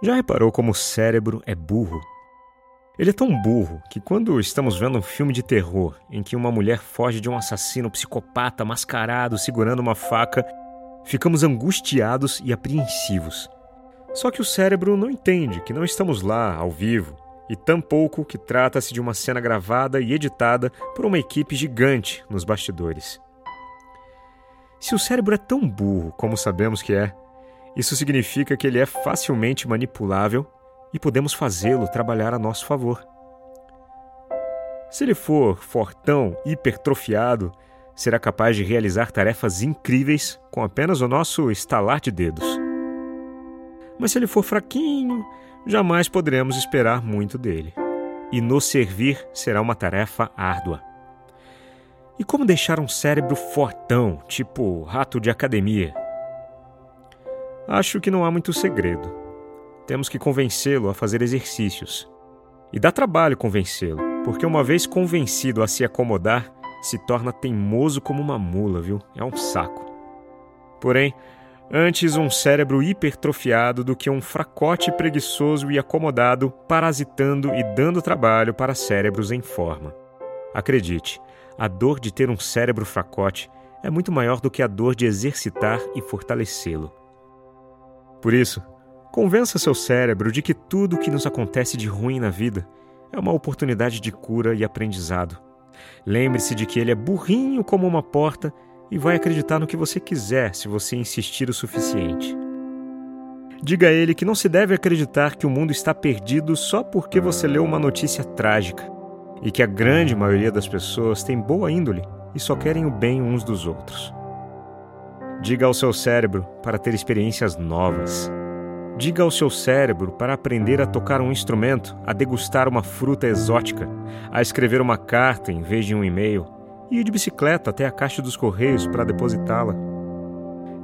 Já reparou como o cérebro é burro? Ele é tão burro que quando estamos vendo um filme de terror em que uma mulher foge de um assassino psicopata mascarado segurando uma faca, ficamos angustiados e apreensivos. Só que o cérebro não entende que não estamos lá ao vivo e tampouco que trata-se de uma cena gravada e editada por uma equipe gigante nos bastidores. Se o cérebro é tão burro como sabemos que é, isso significa que ele é facilmente manipulável e podemos fazê-lo trabalhar a nosso favor. Se ele for fortão, hipertrofiado, será capaz de realizar tarefas incríveis com apenas o nosso estalar de dedos. Mas se ele for fraquinho, jamais poderemos esperar muito dele. E nos servir será uma tarefa árdua. E como deixar um cérebro fortão, tipo rato de academia? Acho que não há muito segredo. Temos que convencê-lo a fazer exercícios. E dá trabalho convencê-lo, porque uma vez convencido a se acomodar, se torna teimoso como uma mula, viu? É um saco. Porém, antes um cérebro hipertrofiado do que um fracote preguiçoso e acomodado, parasitando e dando trabalho para cérebros em forma. Acredite, a dor de ter um cérebro fracote é muito maior do que a dor de exercitar e fortalecê-lo. Por isso, convença seu cérebro de que tudo o que nos acontece de ruim na vida é uma oportunidade de cura e aprendizado. Lembre-se de que ele é burrinho como uma porta e vai acreditar no que você quiser se você insistir o suficiente. Diga a ele que não se deve acreditar que o mundo está perdido só porque você leu uma notícia trágica e que a grande maioria das pessoas tem boa índole e só querem o bem uns dos outros. Diga ao seu cérebro para ter experiências novas. Diga ao seu cérebro para aprender a tocar um instrumento, a degustar uma fruta exótica, a escrever uma carta em vez de um e-mail e ir de bicicleta até a caixa dos correios para depositá-la.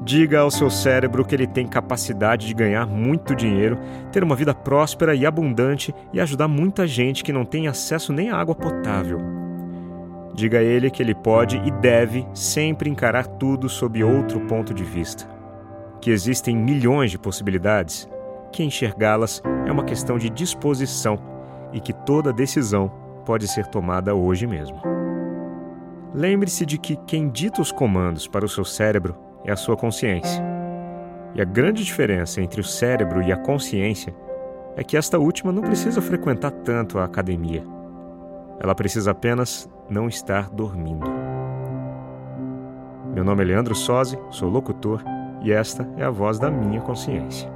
Diga ao seu cérebro que ele tem capacidade de ganhar muito dinheiro, ter uma vida próspera e abundante e ajudar muita gente que não tem acesso nem à água potável. Diga a ele que ele pode e deve sempre encarar tudo sob outro ponto de vista. Que existem milhões de possibilidades, que enxergá-las é uma questão de disposição e que toda decisão pode ser tomada hoje mesmo. Lembre-se de que quem dita os comandos para o seu cérebro é a sua consciência. E a grande diferença entre o cérebro e a consciência é que esta última não precisa frequentar tanto a academia. Ela precisa apenas não estar dormindo. Meu nome é Leandro Sozzi, sou locutor e esta é a voz da minha consciência.